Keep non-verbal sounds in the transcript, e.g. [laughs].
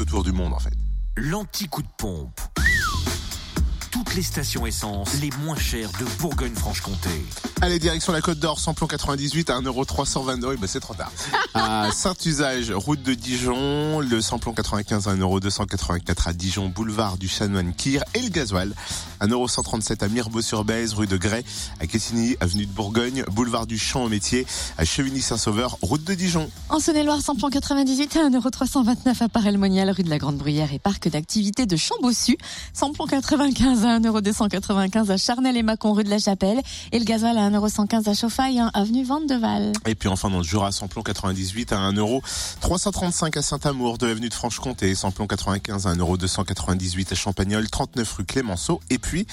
tout autour du monde en fait. L'anti-coup de pompe. Toutes les stations essence les moins chères de Bourgogne-Franche-Comté. Allez, direction la Côte d'Or, samplon 98 à 1,322€. Oui, bah c'est trop tard. [laughs] À Saint-Usage, route de Dijon, le samplon 95 à 1,284€ à Dijon, boulevard du Chanoine Kir et le gasoil 1,137€ à Mirbeau-sur-Bèze, rue de Grès, à Quessigny, avenue de Bourgogne, boulevard du Champ au métier, à Chevigny-Saint-Sauveur, route de Dijon. En Saône-et-Loire, samplon 98 à 1,329€ à Paray-le-Monial, rue de la Grande Bruyère et parc d'activités de Chambossu. Samplon 95 à 1,295€ à Charnel et Mâcon, rue de la Chapelle et le gasoil à 1,115€ à Chauffaille, hein, avenue Vandeval. Et puis enfin dans le Jura, samplon 98 à 1,335€ à Saint-Amour, de l'avenue de Franche-Comté, samplon 95 à 1,298€ à Champagnol, 39 rue Clémenceau. Et puis depuis